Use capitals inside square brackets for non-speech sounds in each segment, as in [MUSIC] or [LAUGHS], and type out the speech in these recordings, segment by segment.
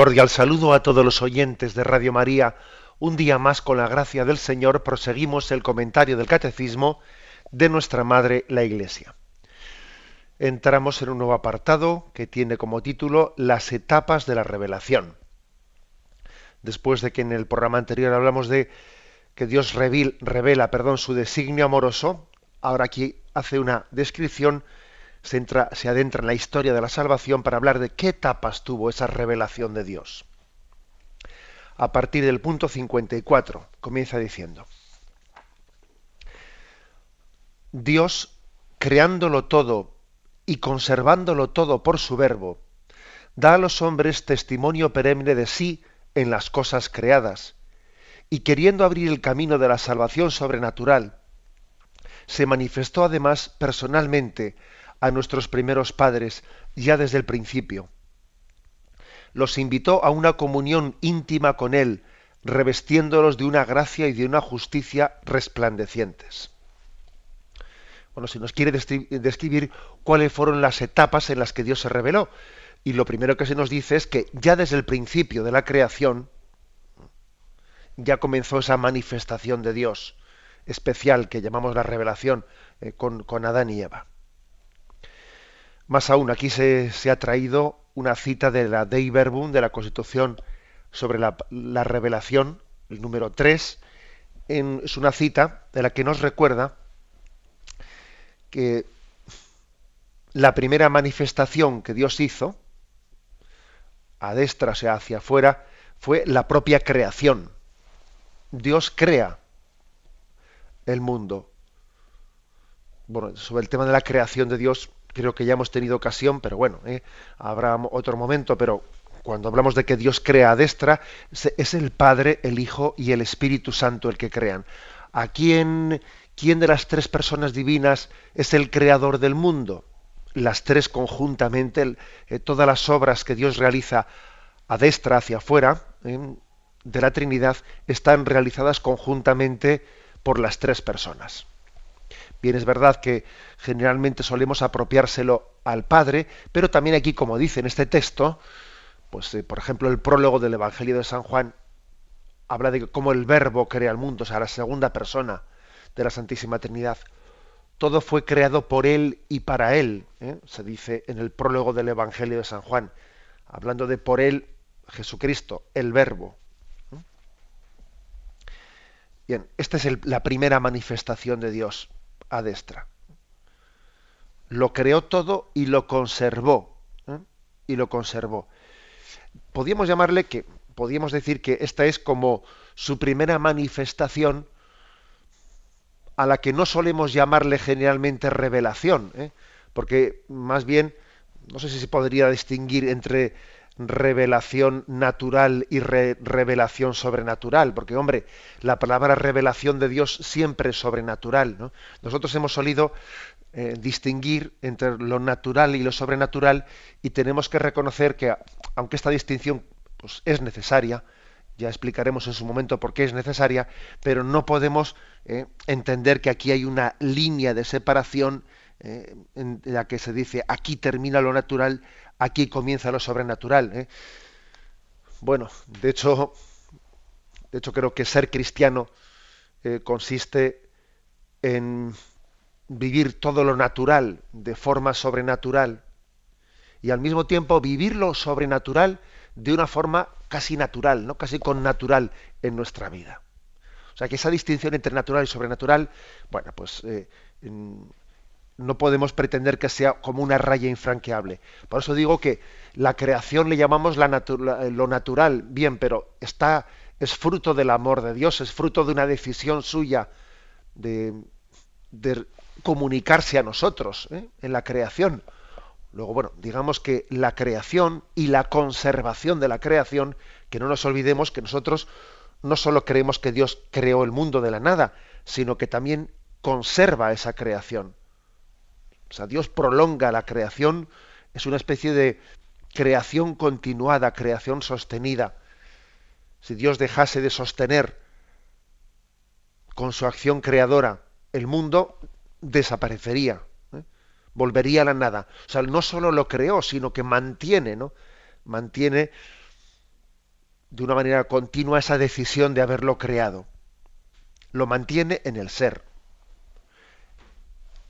Cordial saludo a todos los oyentes de Radio María. Un día más, con la gracia del Señor, proseguimos el comentario del Catecismo de nuestra Madre, la Iglesia. Entramos en un nuevo apartado que tiene como título Las etapas de la revelación. Después de que en el programa anterior hablamos de que Dios revela perdón, su designio amoroso, ahora aquí hace una descripción se, adentra en la historia de la salvación para hablar de qué etapas tuvo esa revelación de Dios. A partir del punto 54 comienza diciendo, Dios, creándolo todo y conservándolo todo por su verbo, da a los hombres testimonio perenne de sí en las cosas creadas, y queriendo abrir el camino de la salvación sobrenatural, se manifestó además personalmente a nuestros primeros padres ya desde el principio. Los invitó a una comunión íntima con Él, revestiéndolos de una gracia y de una justicia resplandecientes. Bueno, si nos quiere describir cuáles fueron las etapas en las que Dios se reveló, y lo primero que se nos dice es que ya desde el principio de la creación, ya comenzó esa manifestación de Dios especial que llamamos la revelación eh, con, con Adán y Eva. Más aún, aquí se, ha traído una cita de la Dei Verbum, de la Constitución sobre la, revelación, el número 3. es una cita de la que nos recuerda que la primera manifestación que Dios hizo, a destra, o sea, hacia afuera, fue la propia creación. Dios crea el mundo. Bueno, sobre el tema de la creación de Dios creo que ya hemos tenido ocasión, pero bueno, ¿eh? habrá otro momento, pero cuando hablamos de que Dios crea a destra, es el Padre, el Hijo y el Espíritu Santo el que crean. ¿A quién, quién de las tres personas divinas es el creador del mundo? Las tres conjuntamente, eh, todas las obras que Dios realiza a destra, hacia afuera, ¿eh? de la Trinidad, están realizadas conjuntamente por las tres personas. Bien, es verdad que generalmente solemos apropiárselo al Padre, pero también aquí, como dice en este texto, pues eh, por ejemplo el prólogo del Evangelio de San Juan habla de cómo el Verbo crea el mundo, o sea, la segunda persona de la Santísima Trinidad. Todo fue creado por Él y para Él, ¿eh? se dice en el prólogo del Evangelio de San Juan, hablando de por Él, Jesucristo, el Verbo. Bien, esta es la primera manifestación de Dios destra. Lo creó todo y lo conservó. ¿eh? Y lo conservó. Podríamos llamarle que, podríamos decir que esta es como su primera manifestación a la que no solemos llamarle generalmente revelación, ¿eh? porque más bien, no sé si se podría distinguir entre revelación natural y revelación sobrenatural, porque hombre, la palabra revelación de Dios siempre es sobrenatural. Nosotros hemos solido eh, distinguir entre lo natural y lo sobrenatural y tenemos que reconocer que, aunque esta distinción pues, es necesaria, ya explicaremos en su momento por qué es necesaria, pero no podemos eh, entender que aquí hay una línea de separación eh, en la que se dice aquí termina lo natural, aquí comienza lo sobrenatural. ¿eh? Bueno, de hecho, de hecho creo que ser cristiano eh, consiste en vivir todo lo natural de forma sobrenatural y al mismo tiempo vivir lo sobrenatural de una forma casi natural, no casi con natural en nuestra vida. O sea que esa distinción entre natural y sobrenatural, bueno, pues eh, no podemos pretender que sea como una raya infranqueable. Por eso digo que la creación le llamamos lo natural, bien, pero está, es fruto del amor de Dios, es fruto de una decisión suya de, comunicarse a nosotros ¿eh? en la creación. Luego, bueno, digamos que la creación y la conservación de la creación, que no nos olvidemos que nosotros no solo creemos que Dios creó el mundo de la nada, sino que también conserva esa creación. O sea, Dios prolonga la creación, es una especie de creación continuada, creación sostenida. Si Dios dejase de sostener con su acción creadora el mundo, desaparecería, ¿eh? volvería a la nada. O sea, no solo lo creó, sino que mantiene, ¿no? Mantiene de una manera continua esa decisión de haberlo creado. Lo mantiene en el ser.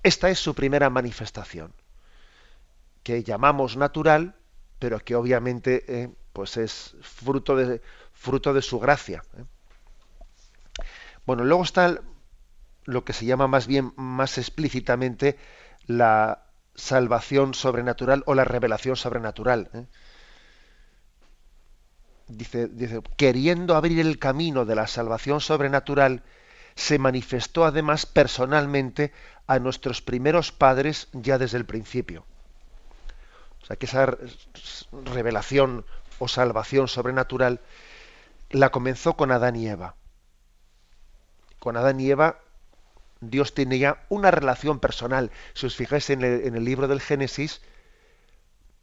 Esta es su primera manifestación, que llamamos natural, pero que obviamente eh, pues es fruto de, fruto de su gracia. ¿eh? Bueno, luego está lo que se llama más bien, más explícitamente, la salvación sobrenatural o la revelación sobrenatural. ¿eh? Dice, dice, queriendo abrir el camino de la salvación sobrenatural, se manifestó además personalmente a nuestros primeros padres ya desde el principio. O sea que esa revelación o salvación sobrenatural la comenzó con Adán y Eva. Con Adán y Eva Dios tenía una relación personal. Si os fijáis en el, libro del Génesis,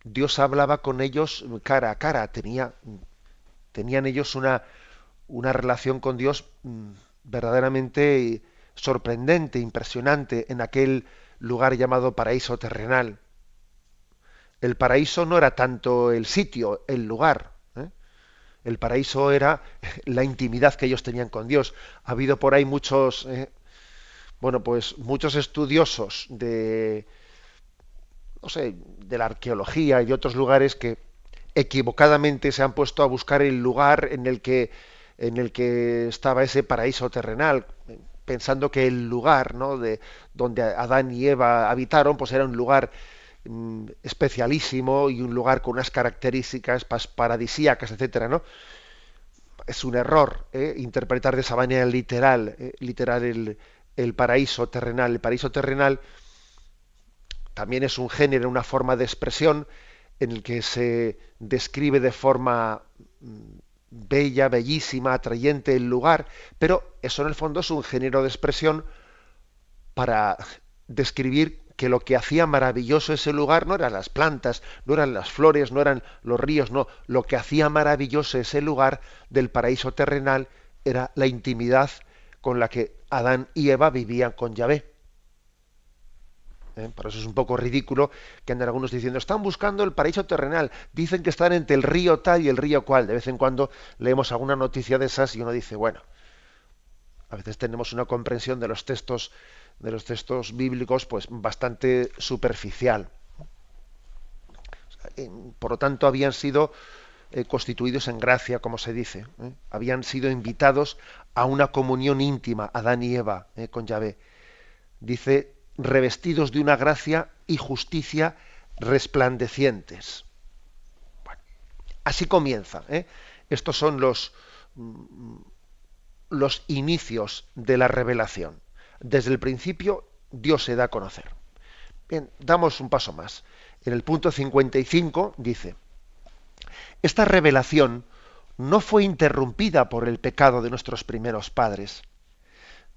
Dios hablaba con ellos cara a cara. Tenía, tenían ellos una, una relación con Dios mm, verdaderamente sorprendente, impresionante en aquel lugar llamado paraíso terrenal. El paraíso no era tanto el sitio, el lugar. ¿eh? El paraíso era [LAUGHS] la intimidad que ellos tenían con Dios. Ha habido por ahí muchos, ¿eh? bueno, pues muchos estudiosos de, no sé, de la arqueología y de otros lugares que equivocadamente se han puesto a buscar el lugar en el que en el que estaba ese paraíso terrenal pensando que el lugar ¿no? de donde Adán y Eva habitaron pues era un lugar mm, especialísimo y un lugar con unas características paradisíacas, etcétera, ¿no? Es un error ¿eh? interpretar de esa manera literal, ¿eh? literal el, el, paraíso terrenal. El paraíso terrenal también es un género, una forma de expresión en el que se describe de forma mm, bella, bellísima, atrayente el lugar, pero eso en el fondo es un género de expresión para describir que lo que hacía maravilloso ese lugar no eran las plantas, no eran las flores, no eran los ríos, no, lo que hacía maravilloso ese lugar del paraíso terrenal era la intimidad con la que Adán y Eva vivían con Yahvé. ¿Eh? Por eso es un poco ridículo que anden algunos diciendo, están buscando el paraíso terrenal, dicen que están entre el río tal y el río cual. De vez en cuando leemos alguna noticia de esas y uno dice, bueno, a veces tenemos una comprensión de los textos de los textos bíblicos pues bastante superficial. Por lo tanto, habían sido eh, constituidos en gracia, como se dice. ¿eh? Habían sido invitados a una comunión íntima, Adán y Eva, con Yahvé. Dice revestidos de una gracia y justicia resplandecientes. así comienza. ¿eh? Estos son los, mm, los inicios de la revelación. Desde el principio Dios se da a conocer. Bien, damos un paso más. En el punto 55 dice, esta revelación no fue interrumpida por el pecado de nuestros primeros padres.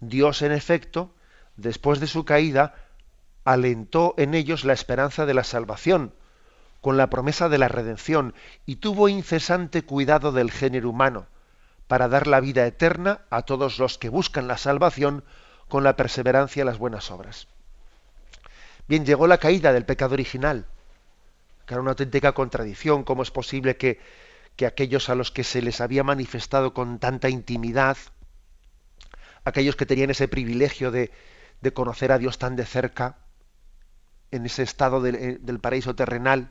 Dios, en efecto, después de su caída, alentó en ellos la esperanza de la salvación, con la promesa de la redención, y tuvo incesante cuidado del género humano, para dar la vida eterna a todos los que buscan la salvación con la perseverancia en las buenas obras. Bien, llegó la caída del pecado original, que era una auténtica contradicción. ¿Cómo es posible que, que aquellos a los que se les había manifestado con tanta intimidad, aquellos que tenían ese privilegio de, de conocer a Dios tan de cerca, en ese estado eh, del paraíso terrenal,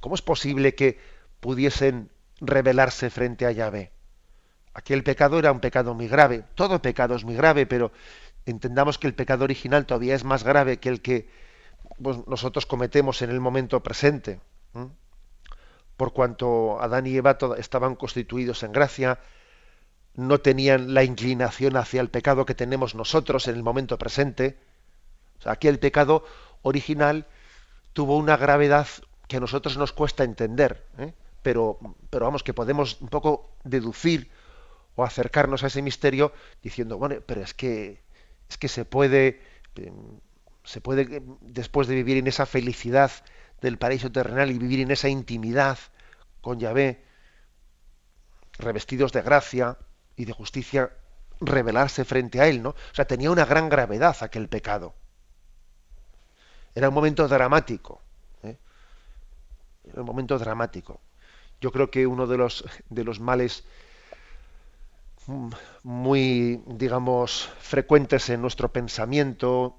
¿cómo es posible que pudiesen rebelarse frente a Yahvé? Aquel pecado era un pecado muy grave, todo pecado es muy grave, pero entendamos que el pecado original todavía es más grave que el que pues, nosotros cometemos en el momento presente. Por cuanto Adán y Eva estaban constituidos en gracia, no tenían la inclinación hacia el pecado que tenemos nosotros en el momento presente. Aquí el pecado original tuvo una gravedad que a nosotros nos cuesta entender, ¿eh? pero, pero vamos, que podemos un poco deducir o acercarnos a ese misterio diciendo, bueno, pero es que, es que se puede, em, se puede, después de vivir en esa felicidad del paraíso terrenal y vivir en esa intimidad con Yahvé, revestidos de gracia y de justicia, rebelarse frente a él, ¿no? O sea, tenía una gran gravedad aquel pecado. Era un momento dramático. ¿eh? Era un momento dramático. Yo creo que uno de los, de los males mm, muy, digamos, frecuentes en nuestro pensamiento,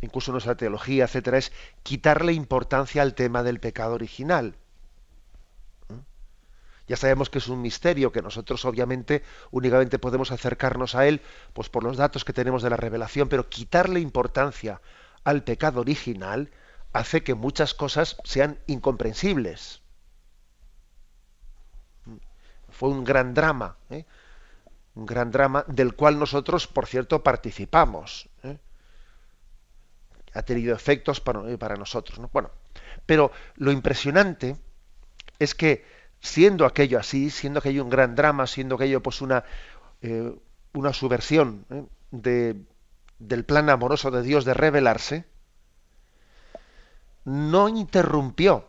incluso en nuestra teología, etcétera, es quitarle importancia al tema del pecado original. Ya sabemos que es un misterio que nosotros obviamente únicamente podemos acercarnos a él pues por los datos que tenemos de la revelación, pero quitarle importancia al pecado original hace que muchas cosas sean incomprensibles. Fue un gran drama, ¿eh? un gran drama del cual nosotros, por cierto, participamos. ¿eh? Ha tenido efectos para, para nosotros. ¿no? Bueno, pero lo impresionante es que siendo aquello así, siendo aquello un gran drama, siendo aquello pues una, eh, una subversión ¿eh? de, del plan amoroso de Dios de revelarse, no interrumpió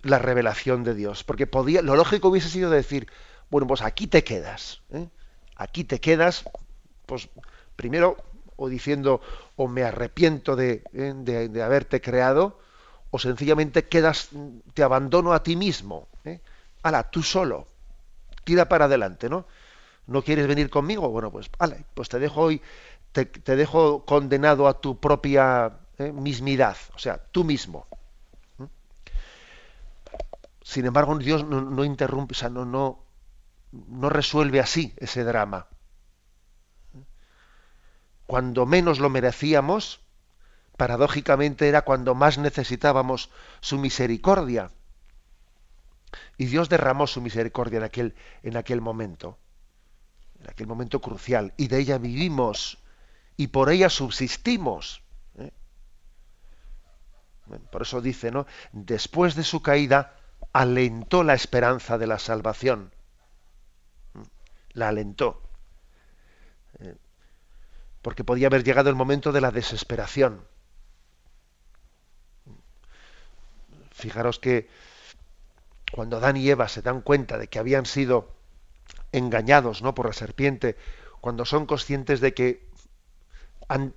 la revelación de Dios, porque podía, lo lógico hubiese sido decir, bueno, pues aquí te quedas, ¿eh? aquí te quedas, pues primero o diciendo o me arrepiento de, de, de haberte creado, o sencillamente quedas, te abandono a ti mismo. Ala, tú solo, tira para adelante, ¿no? ¿No quieres venir conmigo? Bueno, pues, pues te dejo hoy, te, dejo condenado a tu propia eh, mismidad, o sea, tú mismo. ¿Mm? Sin embargo, Dios no, interrumpe, o sea, no, no, no resuelve así ese drama. Cuando menos lo merecíamos, paradójicamente era cuando más necesitábamos su misericordia. Y Dios derramó su misericordia en aquel, en aquel momento, en aquel momento crucial, y de ella vivimos y por ella subsistimos. ¿eh? por eso dice, ¿no? Después de su caída, alentó la esperanza de la salvación. La alentó. ¿eh? porque podía haber llegado el momento de la desesperación. Fijaros que cuando Adán y Eva se dan cuenta de que habían sido engañados ¿no? por la serpiente, cuando son conscientes de que han,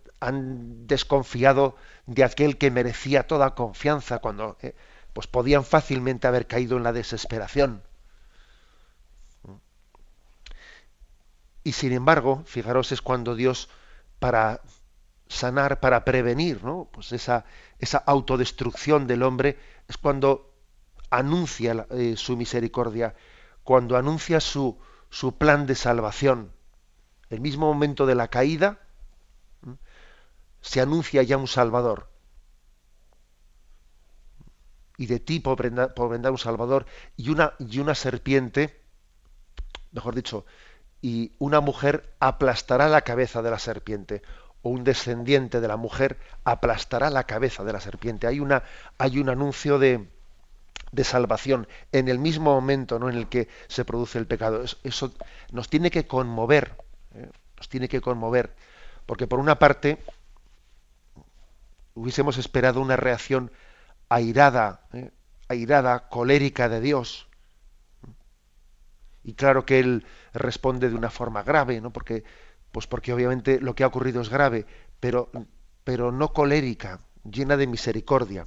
desconfiado de aquel que merecía toda confianza, cuando eh, pues podían fácilmente haber caído en la desesperación. Y sin embargo, fijaros, es cuando Dios, para sanar, para prevenir, ¿no? Pues esa, esa autodestrucción del hombre, es cuando anuncia eh, su misericordia, cuando anuncia su, su plan de salvación. El mismo momento de la caída se anuncia ya un Salvador. Y de ti vendrá un Salvador y una, y una serpiente, mejor dicho, y una mujer aplastará la cabeza de la serpiente o un descendiente de la mujer aplastará la cabeza de la serpiente. Hay, una, hay un anuncio de, de salvación en el mismo momento ¿no? en el que se produce el pecado. Eso, nos tiene que conmover, ¿eh? nos tiene que conmover, porque por una parte hubiésemos esperado una reacción airada, ¿eh? airada, colérica de Dios. Y claro que él responde de una forma grave, ¿no? Porque, pues porque obviamente lo que ha ocurrido es grave, pero, pero no colérica, llena de misericordia.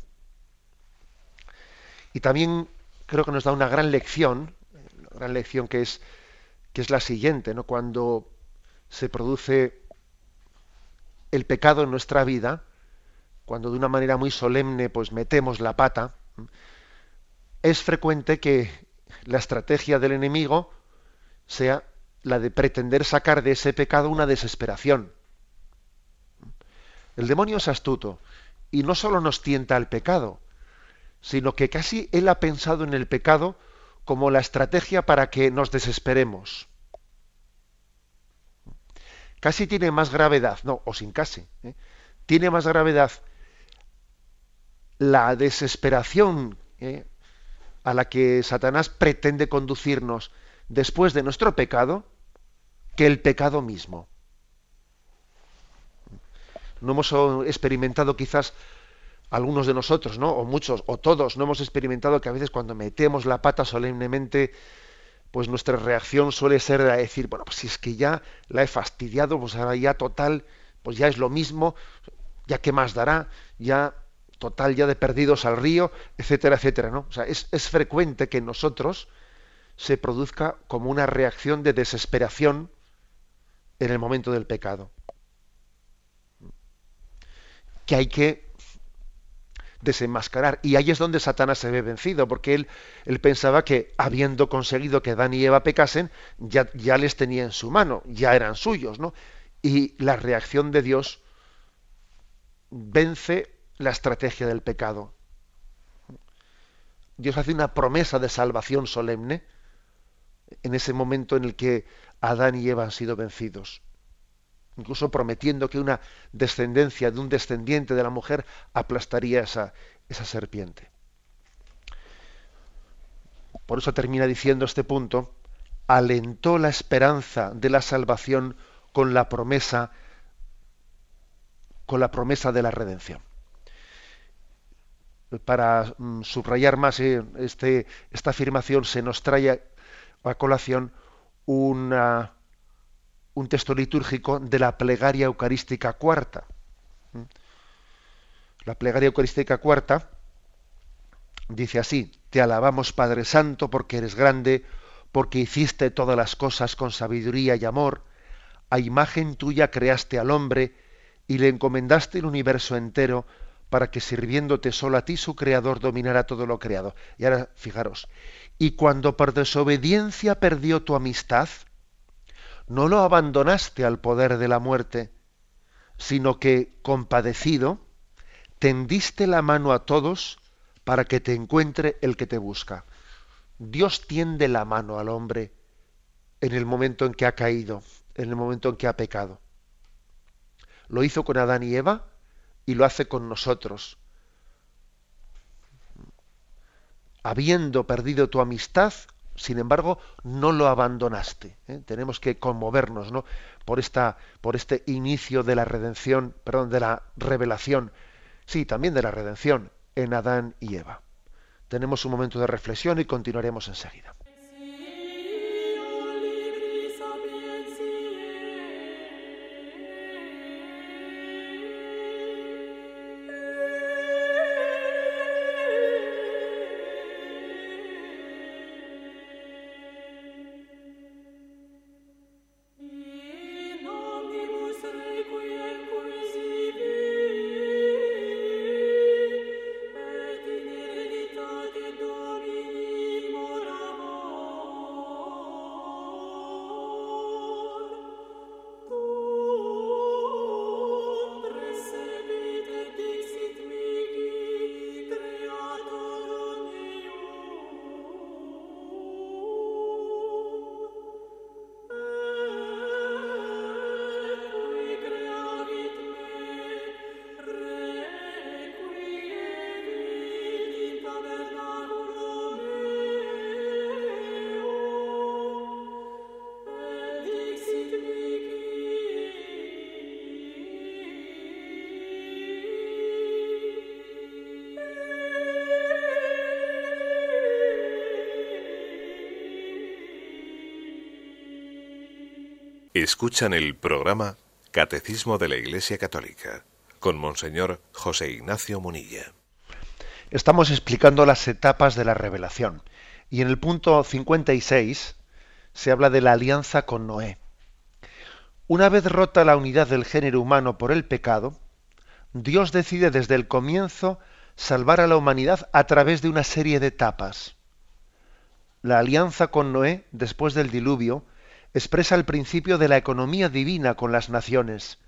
Y también creo que nos da una gran lección, una gran lección que es, que es la siguiente, ¿no? Cuando se produce el pecado en nuestra vida, cuando de una manera muy solemne pues metemos la pata, es frecuente que la estrategia del enemigo sea la de pretender sacar de ese pecado una desesperación. El demonio es astuto y no solo nos tienta al pecado, sino que casi él ha pensado en el pecado como la estrategia para que nos desesperemos. Casi tiene más gravedad, no, o sin casi, ¿eh? tiene más gravedad la desesperación ¿eh? a la que Satanás pretende conducirnos después de nuestro pecado que el pecado mismo. No hemos experimentado quizás algunos de nosotros, ¿no? O muchos, o todos, no hemos experimentado que a veces cuando metemos la pata solemnemente, pues nuestra reacción suele ser a decir, bueno, pues si es que ya la he fastidiado, pues ahora ya total, pues ya es lo mismo, ya qué más dará, ya total, ya de perdidos al río, etcétera, etcétera, ¿no? O sea, es, es frecuente que en nosotros se produzca como una reacción de desesperación en el momento del pecado. Que hay que desenmascarar. Y ahí es donde Satanás se ve vencido, porque él, él pensaba que habiendo conseguido que Adán y Eva pecasen, ya, ya les tenía en su mano, ya eran suyos, ¿no? Y la reacción de Dios vence la estrategia del pecado. Dios hace una promesa de salvación solemne en ese momento en el que Adán y Eva han sido vencidos incluso prometiendo que una descendencia de un descendiente de la mujer aplastaría esa, esa serpiente. Por eso termina diciendo este punto, alentó la esperanza de la salvación con la promesa con la promesa de la redención. Para mm, subrayar más eh, este, esta afirmación se nos trae a colación una, un texto litúrgico de la plegaria eucarística cuarta. La plegaria eucarística cuarta dice así, te alabamos Padre Santo porque eres grande, porque hiciste todas las cosas con sabiduría y amor, a imagen tuya creaste al hombre y le encomendaste el universo entero para que sirviéndote solo a ti su creador dominara todo lo creado. Y ahora fijaros, y cuando por desobediencia perdió tu amistad, no lo abandonaste al poder de la muerte, sino que, compadecido, tendiste la mano a todos para que te encuentre el que te busca. Dios tiende la mano al hombre en el momento en que ha caído, en el momento en que ha pecado. Lo hizo con Adán y Eva y lo hace con nosotros. Habiendo perdido tu amistad, sin embargo, no lo abandonaste. ¿eh? Tenemos que conmovernos ¿no? por, esta, por este inicio de la redención, perdón, de la revelación, sí, también de la redención en Adán y Eva. Tenemos un momento de reflexión y continuaremos enseguida. Escuchan el programa Catecismo de la Iglesia Católica con Monseñor José Ignacio Munilla. Estamos explicando las etapas de la revelación y en el punto 56 se habla de la alianza con Noé. Una vez rota la unidad del género humano por el pecado, Dios decide desde el comienzo salvar a la humanidad a través de una serie de etapas. La alianza con Noé, después del diluvio, expresa el principio de la economía divina con las naciones,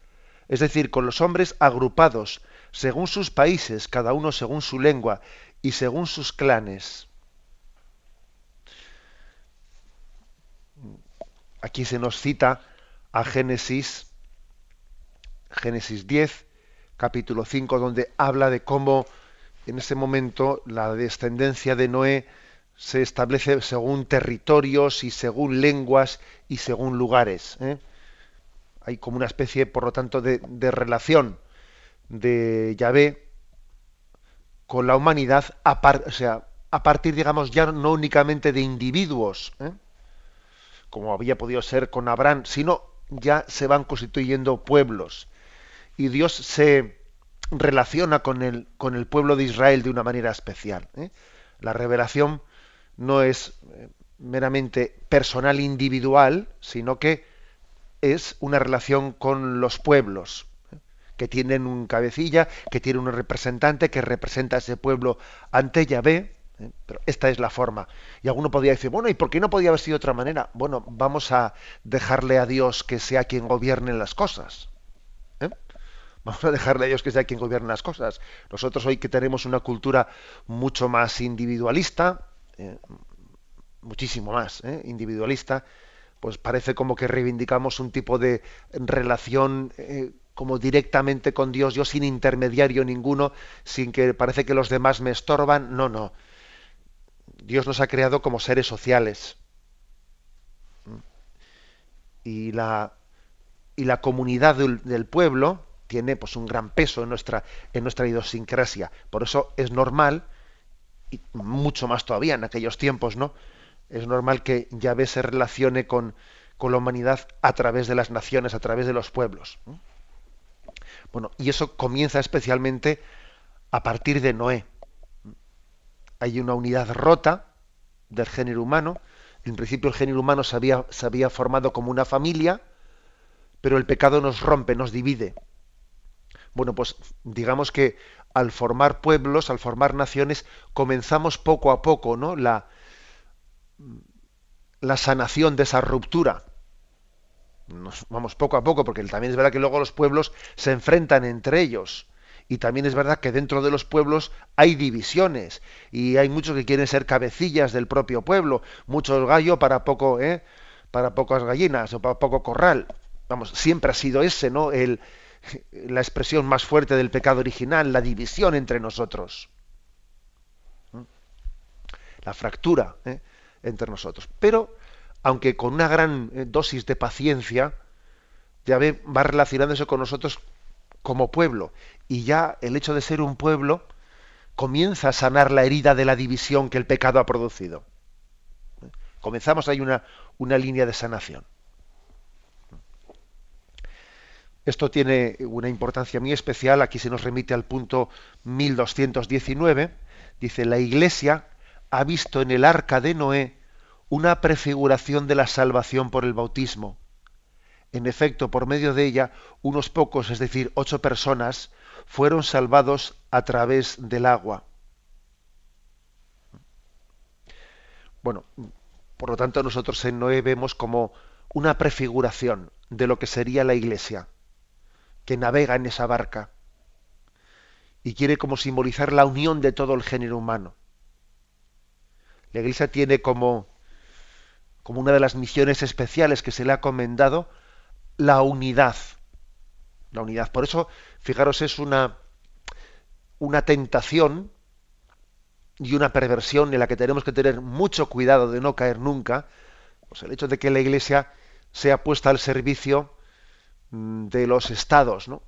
es decir, con los hombres agrupados según sus países, cada uno según su lengua y según sus clanes. Aquí se nos cita a Génesis, Génesis 10, capítulo 5, donde habla de cómo en ese momento la descendencia de Noé se establece según territorios y según lenguas y según lugares. ¿eh? Hay como una especie, por lo tanto, de, relación de Yahvé con la humanidad, a, o sea, a partir, digamos, ya no únicamente de individuos, ¿eh? como había podido ser con Abraham, sino ya se van constituyendo pueblos. Y Dios se relaciona con el, con el pueblo de Israel de una manera especial. ¿eh? La revelación no es eh, meramente personal individual, sino que es una relación con los pueblos, ¿eh? que tienen un cabecilla, que tiene un representante que representa a ese pueblo ante Yahvé, ¿eh? pero esta es la forma. Y alguno podría decir, bueno, ¿y por qué no podía haber sido de otra manera? Bueno, vamos a dejarle a Dios que sea quien gobierne las cosas. Vamos a dejarle a Dios que sea quien gobierne las cosas. Nosotros hoy que tenemos una cultura mucho más individualista, eh, muchísimo más ¿eh? individualista, pues parece como que reivindicamos un tipo de relación eh, como directamente con Dios, yo sin intermediario ninguno, sin que parece que los demás me estorban. No, no. Dios nos ha creado como seres sociales. Y la, y la comunidad del, del pueblo tiene pues un gran peso en nuestra, en nuestra idiosincrasia. Por eso es normal y mucho más todavía en aquellos tiempos, ¿no? Es normal que Yahvé se relacione con, con la humanidad a través de las naciones, a través de los pueblos. Bueno, y eso comienza especialmente a partir de Noé. Hay una unidad rota del género humano. En principio el género humano se había, se había formado como una familia, pero el pecado nos rompe, nos divide. Bueno, pues digamos que al formar pueblos, al formar naciones, comenzamos poco a poco, ¿no? La, la sanación de esa ruptura. Nos vamos poco a poco, porque también es verdad que luego los pueblos se enfrentan entre ellos. Y también es verdad que dentro de los pueblos hay divisiones y hay muchos que quieren ser cabecillas del propio pueblo, muchos gallos para poco, ¿eh? para pocas gallinas o para poco corral. Vamos, siempre ha sido ese, ¿no? El, la expresión más fuerte del pecado original, la división entre nosotros. ¿Mm? La fractura ¿eh? entre nosotros. Pero, aunque con una gran eh, dosis de paciencia, ya va relacionándose con nosotros como pueblo. Y ya el hecho de ser un pueblo comienza a sanar la herida de la división que el pecado ha producido. ¿Eh? Comenzamos ahí una, una línea de sanación. Esto tiene una importancia muy especial, aquí se nos remite al punto 1219, dice, la Iglesia ha visto en el arca de Noé una prefiguración de la salvación por el bautismo. En efecto, por medio de ella, unos pocos, es decir, ocho personas, fueron salvados a través del agua. Bueno, por lo tanto nosotros en Noé vemos como una prefiguración de lo que sería la Iglesia que navega en esa barca y quiere como simbolizar la unión de todo el género humano. La Iglesia tiene como, como una de las misiones especiales que se le ha comendado la unidad. La unidad. Por eso, fijaros, es una, una tentación y una perversión en la que tenemos que tener mucho cuidado de no caer nunca. Pues el hecho de que la Iglesia sea puesta al servicio de los estados, ¿no?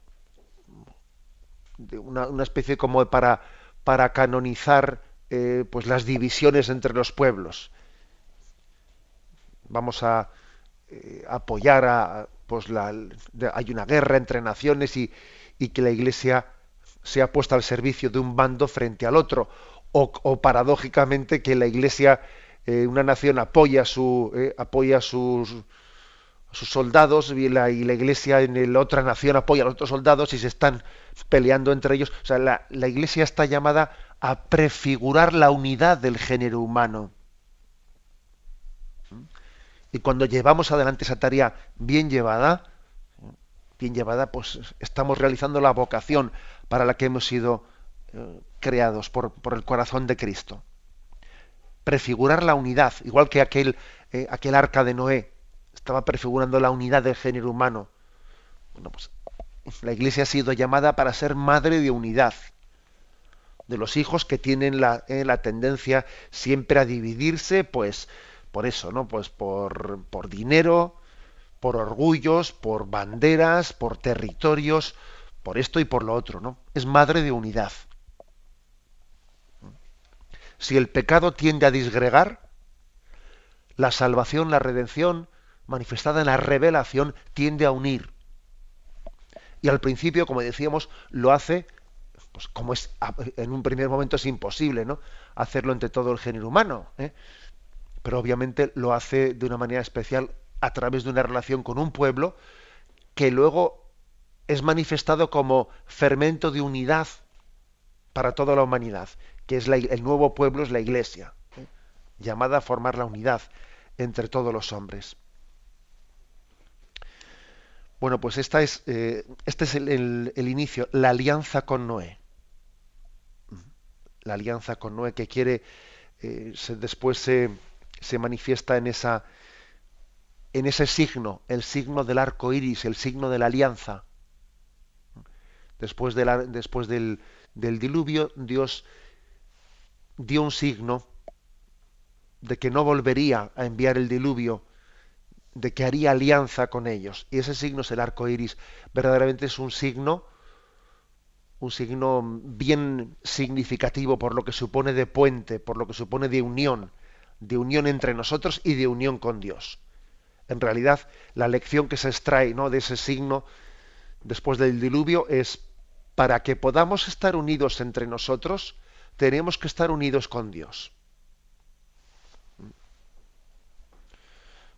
De una, especie como para, para canonizar eh, pues las divisiones entre los pueblos. Vamos a eh, apoyar a pues la, hay una guerra entre naciones y, y, que la Iglesia sea puesta al servicio de un bando frente al otro. O, paradójicamente que la Iglesia, eh, una nación apoya su apoya sus sus soldados y la, iglesia en la otra nación apoya a los otros soldados y se están peleando entre ellos. O sea, la, la iglesia está llamada a prefigurar la unidad del género humano. Y cuando llevamos adelante esa tarea bien llevada, bien llevada, pues estamos realizando la vocación para la que hemos sido eh, creados por, por, el corazón de Cristo. Prefigurar la unidad, igual que aquel, eh, aquel arca de Noé, estaba prefigurando la unidad del género humano. Bueno, pues la Iglesia ha sido llamada para ser madre de unidad, de los hijos que tienen la, eh, la, tendencia siempre a dividirse, pues por eso, ¿no? Pues por, por dinero, por orgullos, por banderas, por territorios, por esto y por lo otro, ¿no? Es madre de unidad. Si el pecado tiende a disgregar, la salvación, la redención, manifestada en la revelación, tiende a unir. Y al principio, como decíamos, lo hace, pues como es en un primer momento es imposible, ¿no? Hacerlo entre todo el género humano. ¿eh? Pero obviamente lo hace de una manera especial a través de una relación con un pueblo que luego es manifestado como fermento de unidad para toda la humanidad, que es el nuevo pueblo, es la iglesia, ¿eh? llamada a formar la unidad entre todos los hombres. Bueno, pues esta es, eh, este es el, inicio, la alianza con Noé. La alianza con Noé que quiere, eh, después se, se, manifiesta en, esa, en ese signo, el signo del arco iris, el signo de la alianza. Después, después del diluvio, Dios dio un signo de que no volvería a enviar el diluvio de que haría alianza con ellos. Y ese signo es el arco iris. Verdaderamente es un signo, un signo bien significativo por lo que supone de puente, por lo que supone de unión, de unión entre nosotros y de unión con Dios. En realidad, la lección que se extrae ¿no? de ese signo después del diluvio es para que podamos estar unidos entre nosotros, tenemos que estar unidos con Dios.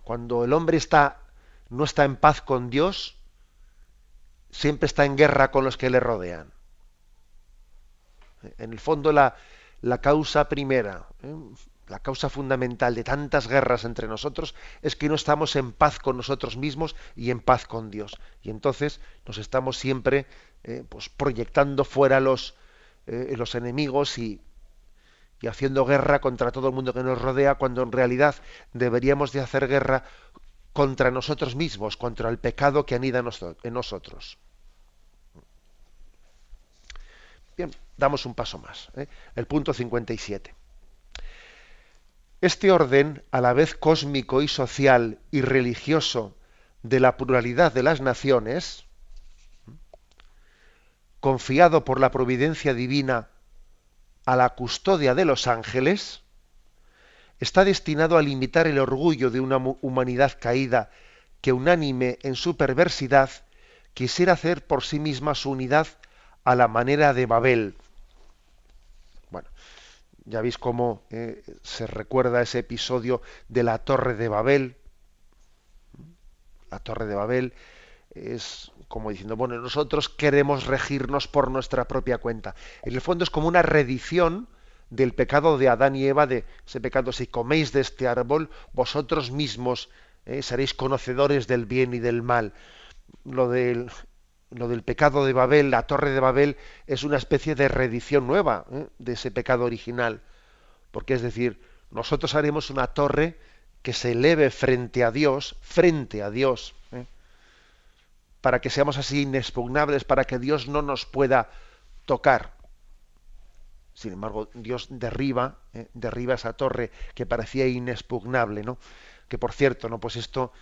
Cuando el hombre está, no está en paz con Dios, siempre está en guerra con los que le rodean. En el fondo la, la causa primera, ¿eh? la causa fundamental de tantas guerras entre nosotros es que no estamos en paz con nosotros mismos y en paz con Dios. Y entonces nos estamos siempre eh, pues, proyectando fuera los, eh, los enemigos y, y haciendo guerra contra todo el mundo que nos rodea, cuando en realidad deberíamos de hacer guerra contra nosotros mismos, contra el pecado que anida en nosotros. Bien, damos un paso más. ¿eh? El punto 57. Este orden, a la vez cósmico y social y religioso, de la pluralidad de las naciones, confiado por la providencia divina a la custodia de los ángeles, está destinado a limitar el orgullo de una humanidad caída que unánime en su perversidad quisiera hacer por sí misma su unidad a la manera de Babel. Bueno, ya veis cómo eh, se recuerda ese episodio de la Torre de Babel. La Torre de Babel es como diciendo, bueno, nosotros queremos regirnos por nuestra propia cuenta. En el fondo es como una redición del pecado de Adán y Eva, de ese pecado, si coméis de este árbol, vosotros mismos eh, seréis conocedores del bien y del mal. Lo del, pecado de Babel, la torre de Babel, es una especie de redición nueva eh, de ese pecado original. Porque es decir, nosotros haremos una torre que se eleve frente a Dios, frente a Dios, para que seamos así inexpugnables, para que Dios no nos pueda tocar. Sin embargo, Dios derriba, eh, derriba esa torre que parecía inexpugnable, ¿no? Que por cierto, ¿no? Pues esto,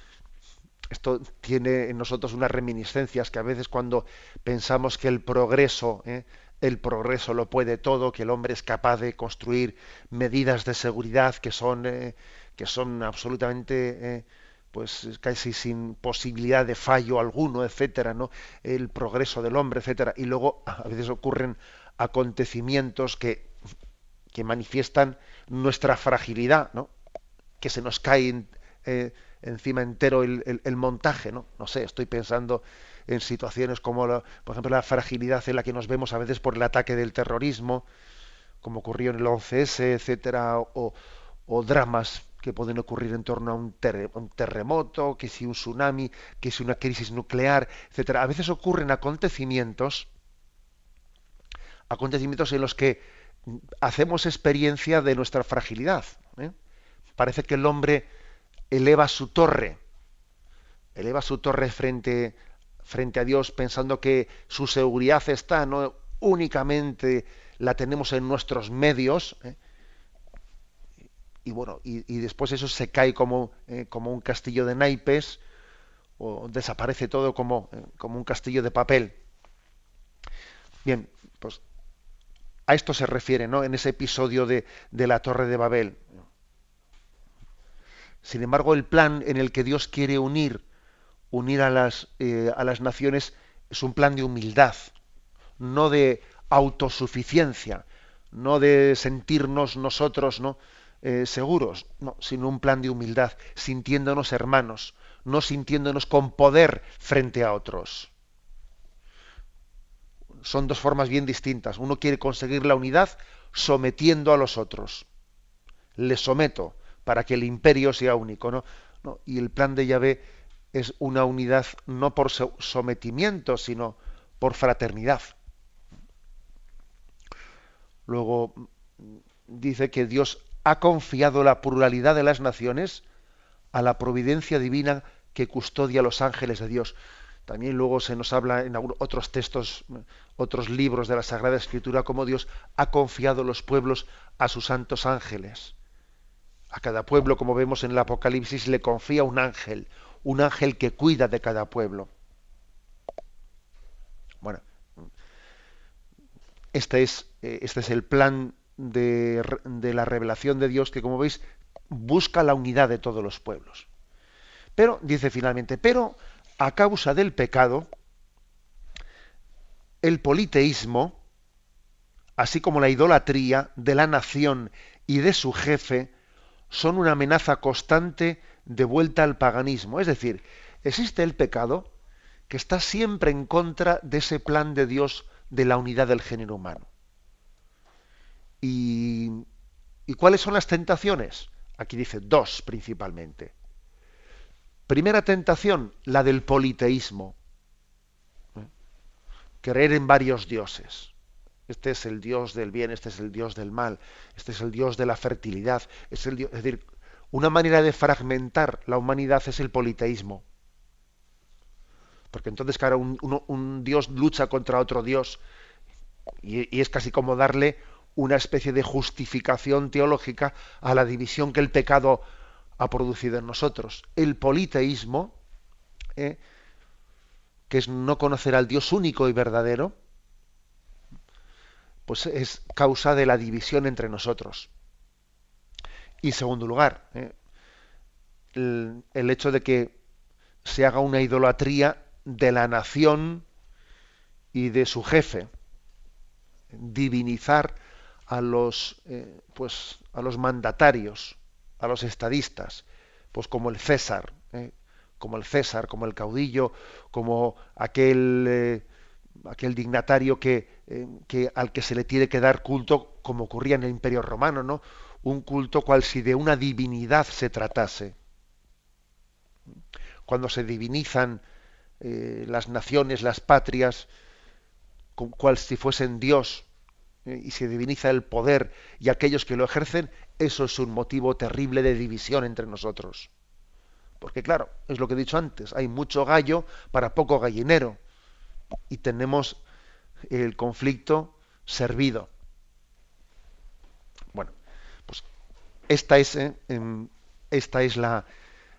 esto tiene en nosotros unas reminiscencias que a veces cuando pensamos que el progreso, ¿eh? el progreso lo puede todo, que el hombre es capaz de construir medidas de seguridad que son, eh, que son absolutamente pues casi sin posibilidad de fallo alguno, etcétera, ¿no? El progreso del hombre, etcétera. Y luego a veces ocurren acontecimientos que, que manifiestan nuestra fragilidad, ¿no? Que se nos cae eh, encima entero el, el, montaje, ¿no? No sé, estoy pensando en situaciones como, por ejemplo, la fragilidad en la que nos vemos a veces por el ataque del terrorismo, como ocurrió en el 11S, etcétera, o dramas que pueden ocurrir en torno a un, terremoto, que si un tsunami, que si una crisis nuclear, etcétera. A veces ocurren acontecimientos, acontecimientos en los que hacemos experiencia de nuestra fragilidad. ¿eh? Parece que el hombre eleva su torre, eleva su torre frente, frente a Dios, pensando que su seguridad está no únicamente la tenemos en nuestros medios, ¿eh? Y bueno, y, después eso se cae como, eh, como un castillo de naipes, o desaparece todo como, eh, como un castillo de papel. Bien, pues a esto se refiere, ¿no? En ese episodio de, de la Torre de Babel. Sin embargo, el plan en el que Dios quiere unir, unir a las, a las naciones, es un plan de humildad, no de autosuficiencia, no de sentirnos nosotros ¿no? Eh, seguros, no, sino un plan de humildad, sintiéndonos hermanos, no sintiéndonos con poder frente a otros. Son dos formas bien distintas. Uno quiere conseguir la unidad sometiendo a los otros. Le someto para que el imperio sea único, ¿no? y el plan de Yahvé es una unidad no por sometimiento, sino por fraternidad. Luego dice que Dios ha confiado la pluralidad de las naciones a la providencia divina que custodia los ángeles de Dios. También luego se nos habla en otros textos, otros libros de la Sagrada Escritura, cómo Dios ha confiado los pueblos a sus santos ángeles. A cada pueblo, como vemos en el Apocalipsis, le confía un ángel, un ángel que cuida de cada pueblo. Bueno, este es, eh, este es el plan de, la revelación de Dios que, como veis, busca la unidad de todos los pueblos. Pero, dice finalmente, pero a causa del pecado, el politeísmo, así como la idolatría de la nación y de su jefe, son una amenaza constante de vuelta al paganismo. Es decir, existe el pecado que está siempre en contra de ese plan de Dios de la unidad del género humano. ¿Y, cuáles son las tentaciones? Aquí dice dos principalmente. Primera tentación, la del politeísmo. ¿Eh? Creer en varios dioses. Este es el dios del bien, este es el dios del mal, este es el dios de la fertilidad. Es, el es decir, una manera de fragmentar la humanidad es el politeísmo. Porque entonces, claro, un, dios lucha contra otro dios y, es casi como darle una especie de justificación teológica a la división que el pecado ha producido en nosotros. El politeísmo, ¿eh? que es no conocer al Dios único y verdadero, pues es causa de la división entre nosotros. Y en segundo lugar, ¿eh? el, hecho de que se haga una idolatría de la nación y de su jefe, divinizar a los, eh, pues, a los mandatarios, a los estadistas, pues como el César, ¿eh? como el César, como el caudillo, como aquel, aquel dignatario que, que, al que se le tiene que dar culto, como ocurría en el Imperio Romano, ¿no? un culto cual si de una divinidad se tratase. Cuando se divinizan eh, las naciones, las patrias, cual si fuesen Dios, eh, y se diviniza el poder y aquellos que lo ejercen, eso es un motivo terrible de división entre nosotros. Porque claro, es lo que he dicho antes, hay mucho gallo para poco gallinero. Y tenemos el conflicto servido. Esta es, eh, em, esta es la,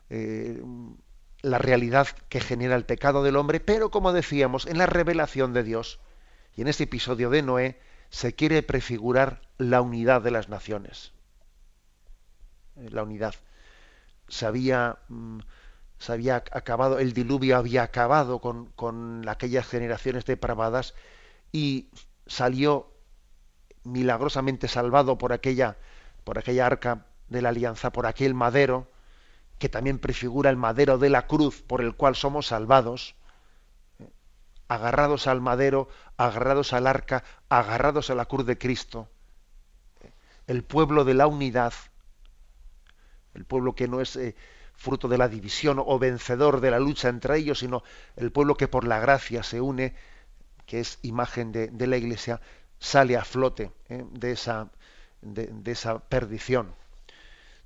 eh, la realidad que genera el pecado del hombre, pero como decíamos, en la revelación de Dios y en este episodio de Noé se quiere prefigurar la unidad de las naciones. Eh, la unidad. Se había, mm, se había acabado, el diluvio había acabado con, con aquellas generaciones depravadas y salió milagrosamente salvado por aquella por aquella arca de la alianza, por aquel madero, que también prefigura el madero de la cruz por el cual somos salvados, agarrados al madero, agarrados al arca, agarrados a la cruz de Cristo, eh, el pueblo de la unidad, el pueblo que no es eh, fruto de la división o vencedor de la lucha entre ellos, sino el pueblo que por la gracia se une, que es imagen de, la Iglesia, sale a flote de esa de, esa perdición.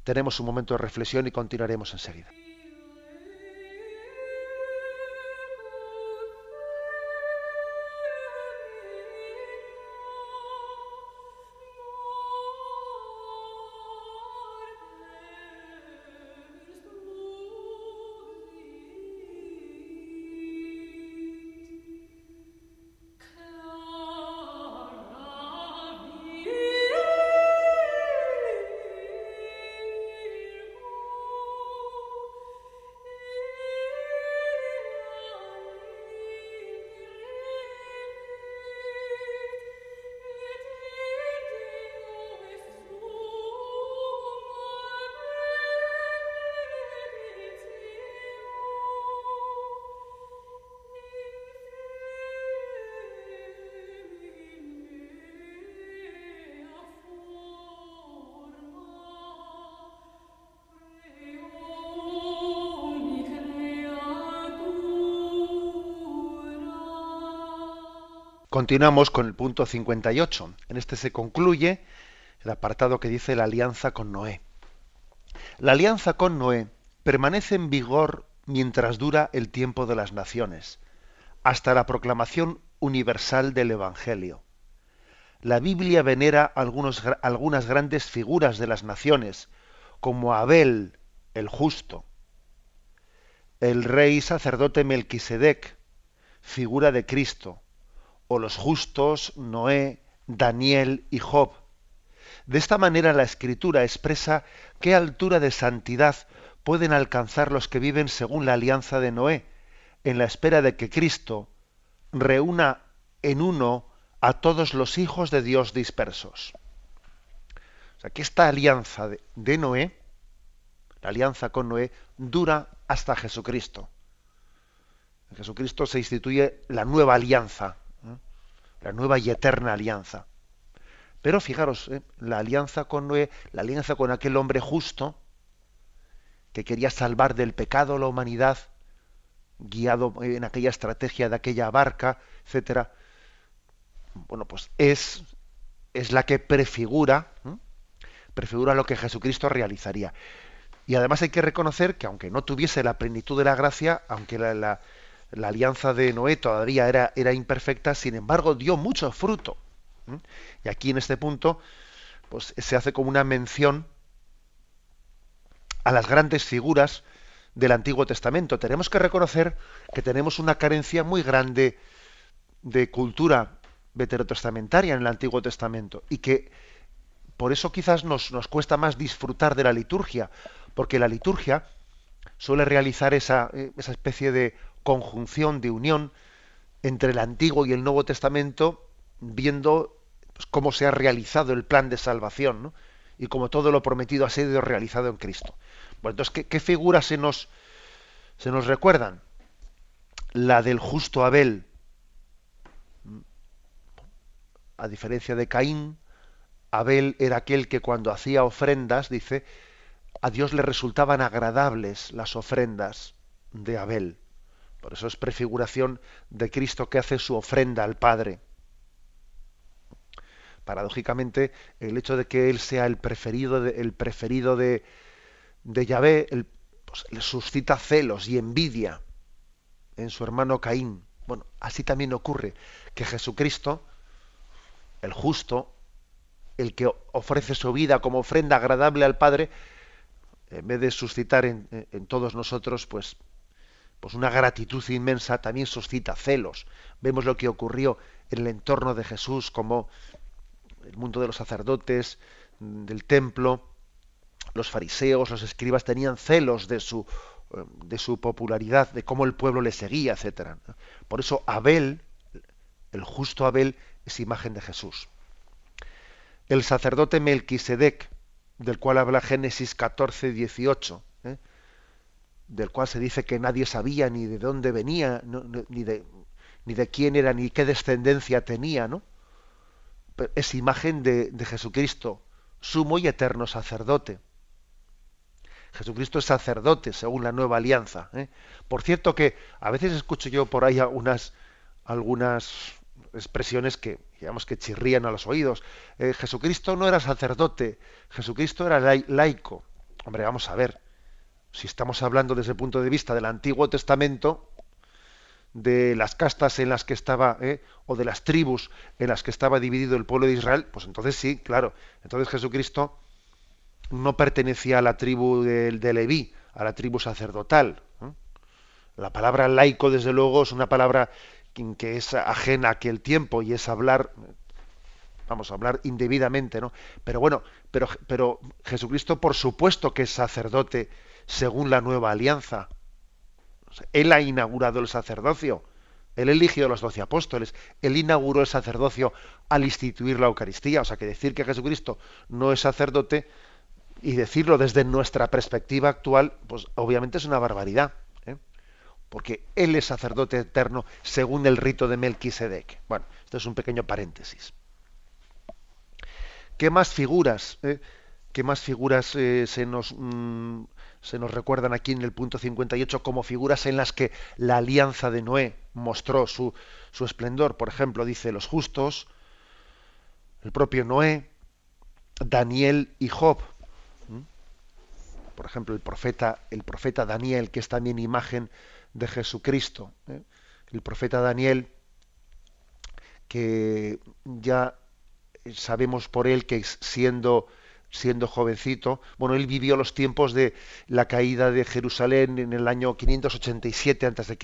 Tenemos un momento de reflexión y continuaremos enseguida. Continuamos con el punto 58. En este se concluye el apartado que dice la alianza con Noé. La alianza con Noé permanece en vigor mientras dura el tiempo de las naciones, hasta la proclamación universal del Evangelio. La Biblia venera algunas grandes figuras de las naciones, como Abel, el justo, el rey sacerdote Melquisedec, figura de Cristo, o los justos Noé, Daniel y Job. De esta manera la escritura expresa qué altura de santidad pueden alcanzar los que viven según la alianza de Noé, en la espera de que Cristo reúna en uno a todos los hijos de Dios dispersos. O sea, que esta alianza de, Noé, la alianza con Noé, dura hasta Jesucristo. En Jesucristo se instituye la nueva alianza, la nueva y eterna alianza. Pero fijaros, ¿eh? la alianza con Noé, la alianza con aquel hombre justo que quería salvar del pecado la humanidad, guiado en aquella estrategia de aquella barca, etcétera. Bueno, pues es, es la que prefigura, prefigura lo que Jesucristo realizaría. Y además hay que reconocer que aunque no tuviese la plenitud de la gracia, aunque la, la, la alianza de Noé todavía era, era imperfecta, sin embargo dio mucho fruto. Y aquí en este punto pues, se hace como una mención a las grandes figuras del Antiguo Testamento. Tenemos que reconocer que tenemos una carencia muy grande de cultura veterotestamentaria en el Antiguo Testamento y que por eso quizás nos, nos cuesta más disfrutar de la liturgia, porque la liturgia suele realizar esa, eh, esa especie de conjunción, de unión entre el Antiguo y el Nuevo Testamento, viendo pues, cómo se ha realizado el plan de salvación, y cómo todo lo prometido ha sido realizado en Cristo. Bueno, entonces, ¿qué, figuras se nos, se nos recuerdan? La del justo Abel, a diferencia de Caín, Abel era aquel que cuando hacía ofrendas, dice, a Dios le resultaban agradables las ofrendas de Abel. Por eso es prefiguración de Cristo que hace su ofrenda al Padre. Paradójicamente, el hecho de que Él sea el preferido de, el preferido de, de Yahvé pues, le suscita celos y envidia en su hermano Caín. Bueno, así también ocurre que Jesucristo, el justo, el que ofrece su vida como ofrenda agradable al Padre, en vez de suscitar en, en todos nosotros, pues pues una gratitud inmensa también suscita celos. Vemos lo que ocurrió en el entorno de Jesús, como el mundo de los sacerdotes, del templo, los fariseos, los escribas tenían celos de su, eh, de su popularidad, de cómo el pueblo le seguía, etc. Por eso Abel, el justo Abel, es imagen de Jesús. El sacerdote Melquisedec, del cual habla Génesis 14, 18, del cual se dice que nadie sabía ni de dónde venía, ni, de, ni de quién era, ni qué descendencia tenía, ¿no? Es imagen de, Jesucristo, sumo y eterno sacerdote. Jesucristo es sacerdote según la nueva alianza. ¿eh? Por cierto que a veces escucho yo por ahí algunas, algunas expresiones que digamos que chirrían a los oídos. Eh, Jesucristo no era sacerdote, Jesucristo era laico. Hombre, vamos a ver si estamos hablando desde el punto de vista del Antiguo Testamento, de las castas en las que estaba, ¿eh? o de las tribus en las que estaba dividido el pueblo de Israel, pues entonces sí, claro. Entonces Jesucristo no pertenecía a la tribu de, Leví, a la tribu sacerdotal. La palabra laico, desde luego, es una palabra que es ajena a aquel tiempo y es hablar, vamos a hablar indebidamente, ¿no? Pero bueno, pero, pero Jesucristo, por supuesto que es sacerdote según la nueva alianza. Él ha inaugurado el sacerdocio. Él eligió a los doce apóstoles. Él inauguró el sacerdocio al instituir la Eucaristía. O sea que decir que Jesucristo no es sacerdote y decirlo desde nuestra perspectiva actual, pues obviamente es una barbaridad. ¿eh? Porque Él es sacerdote eterno según el rito de Melquisedec. Bueno, esto es un pequeño paréntesis. ¿Qué más figuras? Eh? ¿Qué más figuras eh, se nos se nos recuerdan aquí en el punto 58 como figuras en las que la alianza de Noé mostró su, su esplendor. Por ejemplo, dice los justos, el propio Noé, Daniel y Job. Por ejemplo, el profeta, el profeta Daniel, que es también imagen de Jesucristo. ¿eh? El profeta Daniel, que ya sabemos por él que siendo siendo jovencito, bueno, él vivió los tiempos de la caída de Jerusalén en el año 587 a.C.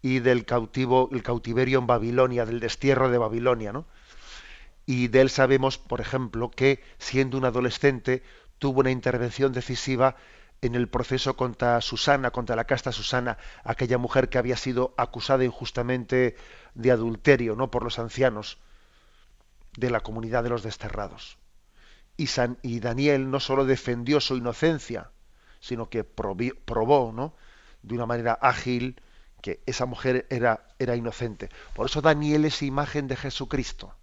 y del cautivo, el cautiverio en Babilonia, del destierro de Babilonia, ¿no? Y de él sabemos, por ejemplo, que siendo un adolescente tuvo una intervención decisiva en el proceso contra Susana, contra la casta Susana, aquella mujer que había sido acusada injustamente de adulterio, ¿no? por los ancianos de la comunidad de los desterrados. Y, Daniel no solo defendió su inocencia, sino que probó, ¿no? de una manera ágil que esa mujer era, inocente. Por eso Daniel es imagen de Jesucristo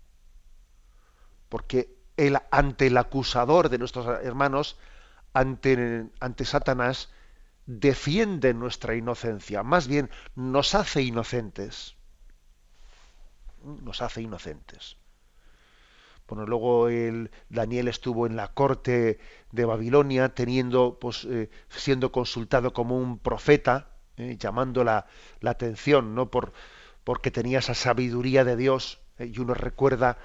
porque él ante el acusador de nuestros hermanos, ante Satanás, defiende nuestra inocencia, más bien nos hace inocentes. Nos hace inocentes. Bueno, luego el, Daniel estuvo en la corte de Babilonia, teniendo, pues, eh, siendo consultado como un profeta, eh, llamando la, atención, ¿no? Por, porque tenía esa sabiduría de Dios. Eh, y uno recuerda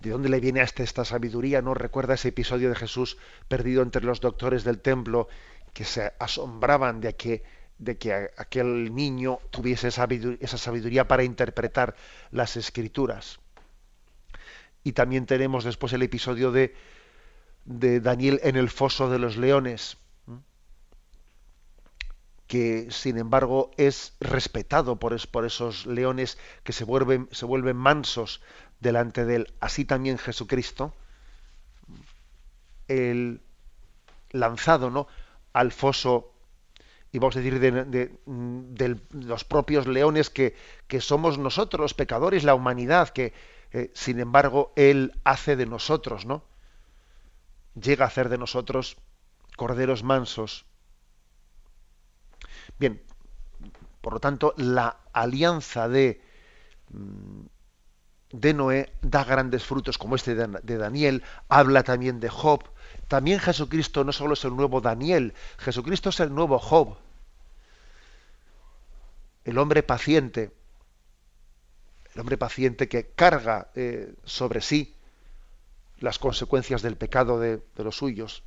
¿De dónde le viene a este esta sabiduría? ¿No recuerda ese episodio de Jesús perdido entre los doctores del templo que se asombraban de que, de que aquel niño tuviese esa sabiduría para interpretar las escrituras? Y también tenemos después el episodio de, de Daniel en el foso de los leones, que sin embargo es respetado por, por, esos leones que se vuelven, se vuelven mansos delante de él. Así también Jesucristo, el lanzado ¿no? al foso, y vamos a decir, de, los propios leones que, que, somos nosotros, los pecadores, la humanidad, que eh, sin embargo Él hace de nosotros, ¿no? Llega a hacer de nosotros corderos mansos. Bien, por lo tanto, la alianza de mm, de Noé da grandes frutos como este de Daniel, habla también de Job. También Jesucristo no solo es el nuevo Daniel, Jesucristo es el nuevo Job, el hombre paciente, el hombre paciente que carga eh, sobre sí las consecuencias del pecado de, los suyos.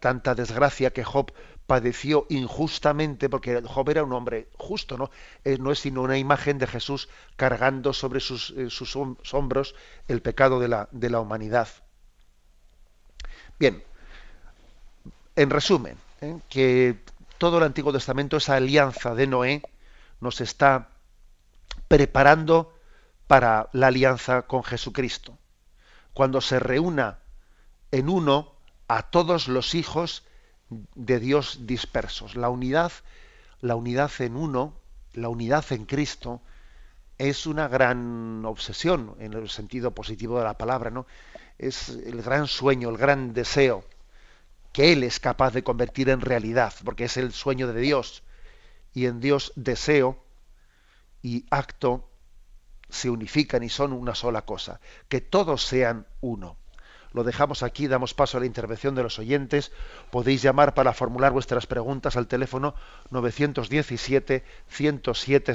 tanta desgracia que Job padeció injustamente, porque Job era un hombre justo, ¿no? Eh, no es sino una imagen de Jesús cargando sobre sus, eh, sus hombros el pecado de la, de la humanidad. Bien, en resumen, que todo el Antiguo Testamento, esa alianza de Noé, nos está preparando para la alianza con Jesucristo. Cuando se reúna en uno a todos los hijos de Dios dispersos. La unidad, la unidad en uno, la unidad en Cristo, es una gran obsesión en el sentido positivo de la palabra, ¿no? Es el gran sueño, el gran deseo que Él es capaz de convertir en realidad, porque es el sueño de Dios. Y en Dios deseo y acto se unifican y son una sola cosa, que todos sean uno. Lo dejamos aquí, damos paso a la intervención de los oyentes. Podéis llamar para formular vuestras preguntas al teléfono 917 107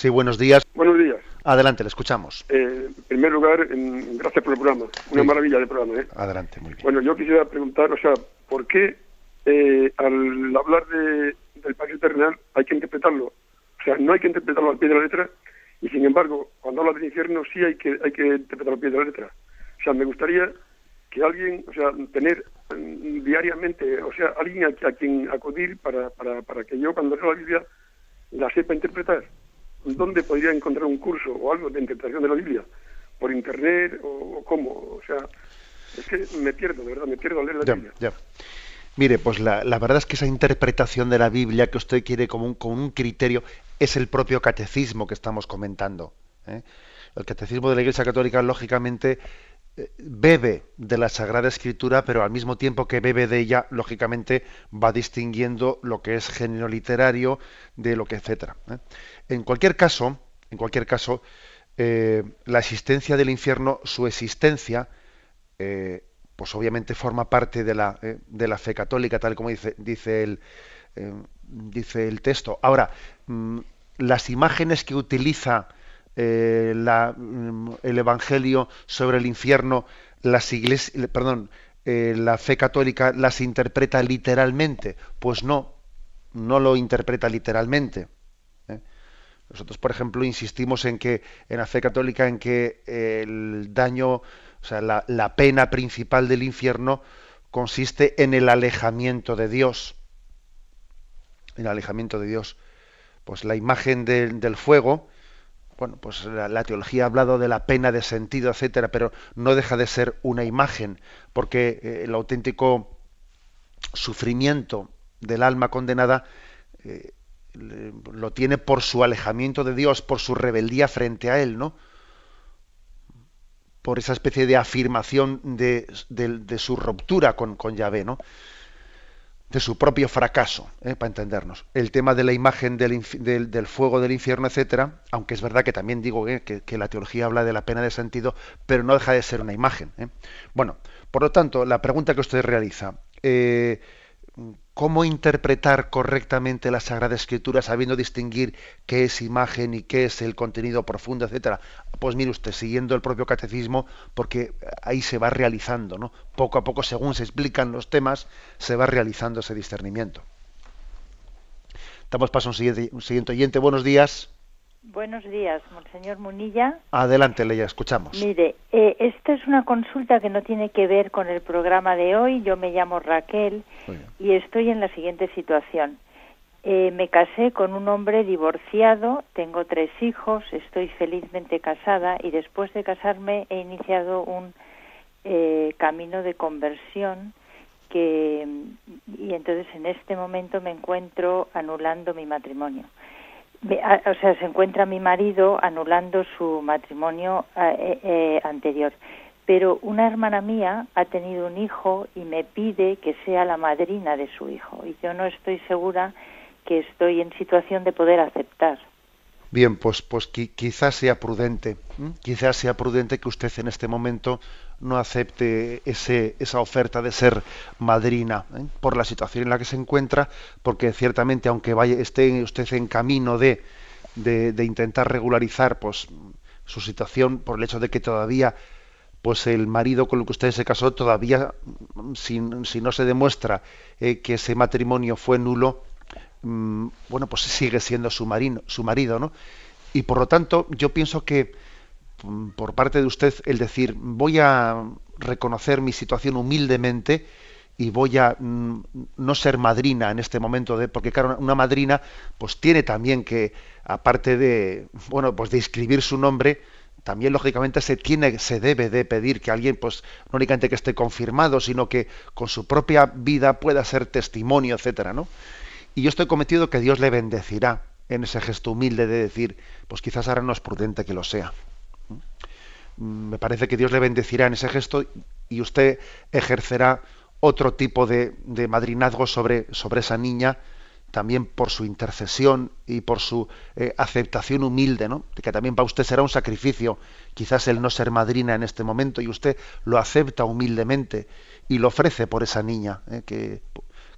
Sí, buenos días. Buenos días. Adelante, le escuchamos. Eh, en primer lugar, gracias por el programa. Una maravilla de programa. ¿eh? Adelante, muy bien. Bueno, yo quisiera preguntar, o sea, ¿por qué eh, al hablar de, del país terrenal hay que interpretarlo? O sea, no hay que interpretarlo al pie de la letra y, sin embargo, cuando habla del infierno sí hay que, hay que interpretarlo al pie de la letra. O sea, me gustaría que alguien, o sea, tener mm, diariamente, o sea, alguien a, a quien acudir para, para, para que yo cuando leo la Biblia la sepa interpretar. ¿Dónde podría encontrar un curso o algo de interpretación de la Biblia? ¿Por internet o, cómo? O sea, es que me pierdo, de verdad, me pierdo al leer la Biblia. Ya. Mire, pues la, verdad es que esa interpretación de la Biblia que usted quiere como un, con un criterio es el propio catecismo que estamos comentando. ¿eh? El catecismo de la Iglesia Católica, lógicamente, bebe de la Sagrada Escritura, pero al mismo tiempo que bebe de ella, lógicamente va distinguiendo lo que es género literario de lo que etcétera. ¿eh? En cualquier caso, en cualquier caso, eh, la existencia del infierno, su existencia, pues obviamente forma parte de la, de la fe católica, tal como dice, dice el dice el texto. Ahora, mm, las imágenes que utiliza eh, mm, el Evangelio sobre el infierno, las iglesias, perdón, eh, la fe católica las interpreta literalmente. Pues no, no lo interpreta literalmente. ¿eh? Nosotros, por ejemplo, insistimos en que en la fe católica en que el daño, o sea, la, la pena principal del infierno consiste en el alejamiento de Dios. El alejamiento de Dios. Pues la imagen del fuego, bueno, pues la, teología ha hablado de la pena de sentido, etcétera, pero no deja de ser una imagen, porque eh, el auténtico sufrimiento del alma condenada eh, lo tiene por su alejamiento de Dios, por su rebeldía frente a Él, ¿no? Por esa especie de afirmación de, su ruptura con, con Yahvé, ¿no? De su propio fracaso, ¿eh? para entendernos. El tema de la imagen del, del, fuego del infierno, etcétera, aunque es verdad que también digo ¿eh? que, la teología habla de la pena de sentido, pero no deja de ser una imagen. ¿eh? Bueno, por lo tanto, la pregunta que usted realiza, cómo interpretar correctamente la Sagrada Escritura sabiendo distinguir qué es imagen y qué es el contenido profundo, etcétera. Pues mire usted, siguiendo el propio catecismo, porque ahí se va realizando, ¿no? Poco a poco, según se explican los temas, se va realizando ese discernimiento. Damos paso a un siguiente, un siguiente oyente. Buenos días. Buenos días, Monseñor Munilla. Adelante, Leia, escuchamos. Mire, eh, esta es una consulta que no tiene que ver con el programa de hoy. Yo me llamo Raquel y estoy en la siguiente situación. Eh, me casé con un hombre divorciado, tengo tres hijos, estoy felizmente casada y después de casarme he iniciado un eh, camino de conversión que y entonces en este momento me encuentro anulando mi matrimonio o sea, se encuentra mi marido anulando su matrimonio eh, eh, anterior. Pero una hermana mía ha tenido un hijo y me pide que sea la madrina de su hijo. Y yo no estoy segura que estoy en situación de poder aceptar. Bien, pues, pues quizás sea prudente, quizás sea prudente que usted en este momento no acepte ese, esa oferta de ser madrina ¿eh? por la situación en la que se encuentra, porque ciertamente aunque vaya, esté usted en camino de, de, intentar regularizar pues, su situación por el hecho de que todavía pues el marido con el que usted se casó todavía, si, no se demuestra eh, que ese matrimonio fue nulo, Mm, bueno, pues sigue siendo su, marino, su marido, ¿no? Y por lo tanto, yo pienso que por parte de usted el decir voy a reconocer mi situación humildemente y voy a mm, no ser madrina en este momento de porque claro una madrina pues tiene también que aparte de bueno pues de inscribir su nombre también lógicamente se tiene se debe de pedir que alguien pues no únicamente que esté confirmado sino que con su propia vida pueda ser testimonio etcétera no y yo estoy cometido que Dios le bendecirá en ese gesto humilde de decir, pues quizás ahora no es prudente que lo sea. Me parece que Dios le bendecirá en ese gesto y usted ejercerá otro tipo de, madrinazgo sobre, sobre esa niña, también por su intercesión y por su eh, aceptación humilde, ¿no? que también para usted será un sacrificio, quizás el no ser madrina en este momento, y usted lo acepta humildemente y lo ofrece por esa niña, ¿eh? que,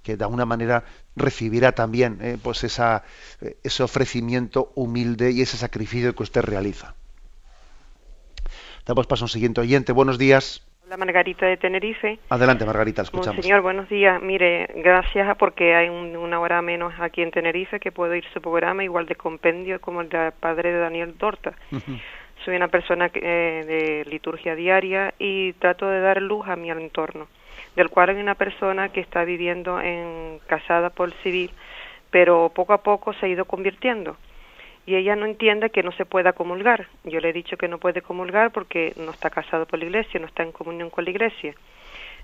de alguna manera recibirá también ¿eh? pues ese ofrecimiento humilde y ese sacrificio que usted realiza. Damos paso a un siguiente oyente. Buenos días. Hola Margarita de Tenerife. Adelante Margarita, escuchamos. Señor, buenos días. Mire, gracias porque hay una hora menos aquí en Tenerife que puedo ir su programa igual de compendio como el del padre de Daniel Dorta. Soy una persona eh, de liturgia diaria y trato de dar luz a mi entorno, del cual hay una persona que está viviendo en casada por civil, pero poco a poco se ha ido convirtiendo y ella no entiende que no se pueda comulgar. Yo le he dicho que no puede comulgar porque no está casado por la iglesia, no está en comunión con la iglesia.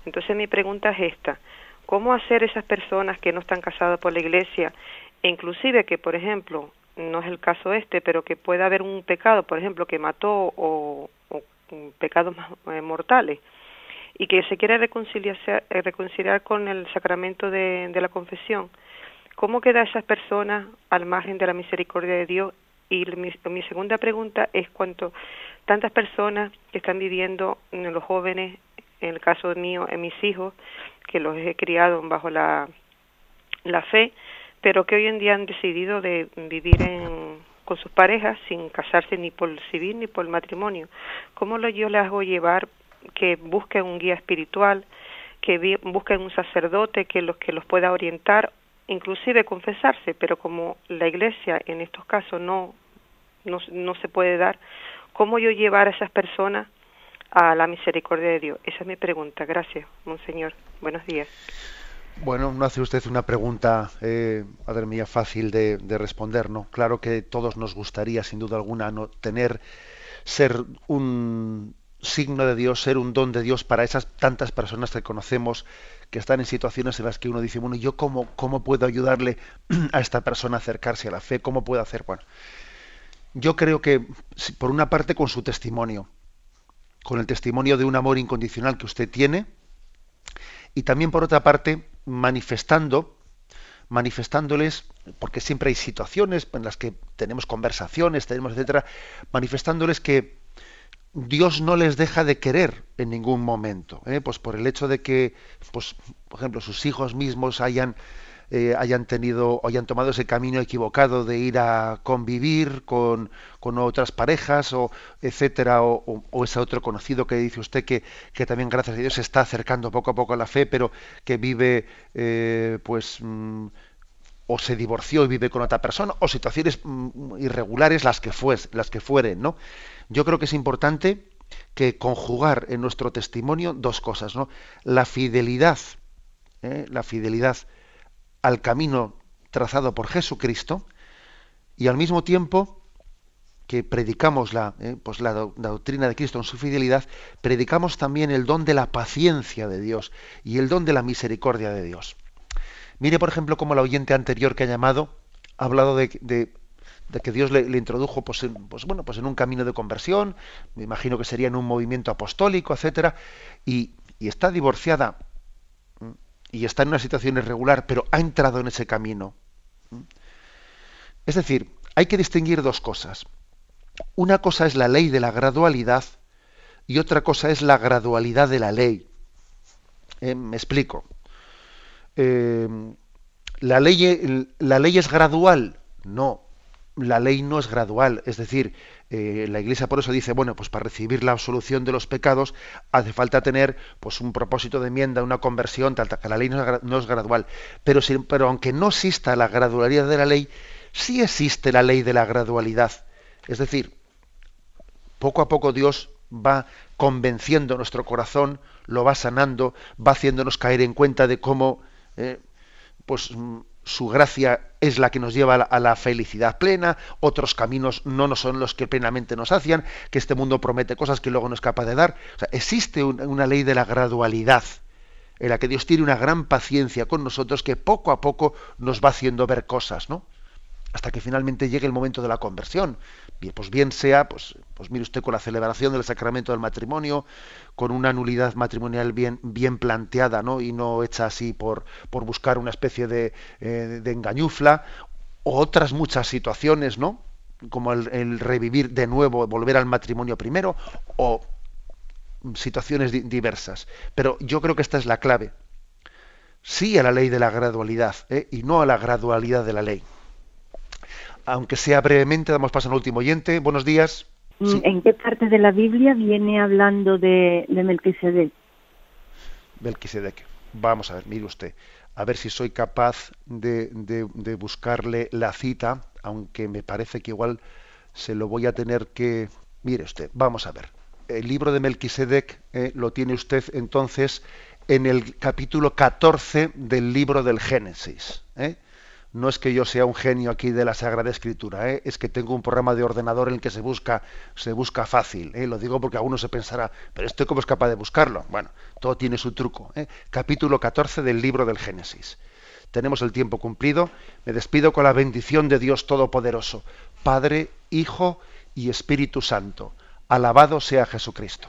Entonces mi pregunta es esta, ¿cómo hacer esas personas que no están casadas por la iglesia, e inclusive que, por ejemplo, no es el caso este, pero que pueda haber un pecado, por ejemplo, que mató o, pecados eh, mortales, y que se quiere reconciliar, eh, reconciliar con el sacramento de la confesión, ¿Cómo queda esas personas al margen de la misericordia de Dios? Y mi, segunda pregunta es cuánto tantas personas que están viviendo, los jóvenes, en el caso mío, en mis hijos, que los he criado bajo la, la fe, pero que hoy en día han decidido de vivir en, con sus parejas sin casarse ni por civil ni por matrimonio. ¿Cómo lo, yo les hago llevar que busquen un guía espiritual, que busquen un sacerdote que los que los pueda orientar inclusive confesarse, pero como la Iglesia en estos casos no, no, se puede dar, ¿cómo yo llevar a esas personas a la misericordia de Dios? Esa es mi pregunta. Gracias, Monseñor. Buenos días. Bueno, no hace usted una pregunta, eh, madre mía, fácil de, de, responder, ¿no? Claro que todos nos gustaría, sin duda alguna, no tener, ser un signo de Dios, ser un don de Dios para esas tantas personas que conocemos que están en situaciones en las que uno dice, bueno, ¿yo cómo, cómo puedo ayudarle [CLEARS THROAT] a esta persona a acercarse a la fe? ¿Cómo puedo hacer? Bueno, yo creo que, por una parte, con su testimonio, con el testimonio de un amor incondicional que usted tiene, y también, por otra parte, manifestando, manifestándoles, porque siempre hay situaciones en las que tenemos conversaciones, tenemos, etcétera, manifestándoles que Dios no les deja de querer en ningún momento, ¿eh? pues por el hecho de que, pues, por ejemplo, sus hijos mismos hayan, eh, hayan tenido hayan tomado ese camino equivocado de ir a convivir con, otras parejas o etcétera o, ese otro conocido que dice usted que, que, también gracias a Dios se está acercando poco a poco a la fe pero que vive eh, pues mm, o se divorció y vive con otra persona o situaciones mm, irregulares las que fues, las que fueren no yo creo que es importante que conjugar en nuestro testimonio dos cosas, ¿no? La fidelidad, ¿eh? la fidelidad al camino trazado por Jesucristo y al mismo tiempo que predicamos la, ¿eh? pues la, doctrina de Cristo en su fidelidad, predicamos también el don de la paciencia de Dios y el don de la misericordia de Dios. Mire, por ejemplo, como la oyente anterior que ha llamado ha hablado de que Dios le, introdujo pues, en, pues, bueno, pues en un camino de conversión, me imagino que sería en un movimiento apostólico, etcétera, y, está divorciada y está en una situación irregular, pero ha entrado en ese camino. Es decir, hay que distinguir dos cosas. Una cosa es la ley de la gradualidad y otra cosa es la gradualidad de la ley. Eh, me explico. Eh, la, ley, la ley es gradual. No, la ley no es gradual, es decir, eh, la Iglesia por eso dice, bueno, pues para recibir la absolución de los pecados hace falta tener pues un propósito de enmienda, una conversión, tal, tal que la ley no es, gradual. Pero, pero aunque no exista la gradualidad de la ley, sí existe la ley de la gradualidad. Es decir, poco a poco Dios va convenciendo nuestro corazón, lo va sanando, va haciéndonos caer en cuenta de cómo eh, pues su gracia es la que nos lleva a la, felicidad plena, otros caminos no nos son los que plenamente nos hacían, que este mundo promete cosas que luego no es capaz de dar. existe una ley de la gradualidad, en la que Dios tiene una gran paciencia con nosotros que poco a poco nos va haciendo ver cosas, ¿no? Hasta que finalmente llegue el momento de la conversión. Bien, pues bien sea, pues, pues mire usted con la celebración del sacramento del matrimonio, con una nulidad matrimonial bien, bien planteada, ¿no? Y no hecha así por, por buscar una especie de, eh, engañufla, o otras muchas situaciones, ¿no? Como el, revivir de nuevo, volver al matrimonio primero, o situaciones diversas. Pero yo creo que esta es la clave. Sí a la ley de la gradualidad, ¿eh? y no a la gradualidad de la ley aunque sea brevemente, damos paso al último oyente. Buenos días. Mm, ¿En qué parte de la Biblia viene hablando de, de Melquisedec? Melquisedec. Vamos a ver, mire usted, a ver si soy capaz de, buscarle la cita, aunque me parece que igual se lo voy a tener que... Mire usted, vamos a ver. El libro de Melquisedec eh, lo tiene usted entonces en el capítulo 14 del libro del Génesis. ¿eh? No es que yo sea un genio aquí de la Sagrada Escritura, ¿eh? es que tengo un programa de ordenador en el que se busca, se busca fácil. ¿eh? Lo digo porque alguno se pensará, pero estoy como es capaz de buscarlo. Bueno, todo tiene su truco. ¿eh? Capítulo 14 del libro del Génesis. Tenemos el tiempo cumplido. Me despido con la bendición de Dios Todopoderoso, Padre, Hijo y Espíritu Santo. Alabado sea Jesucristo.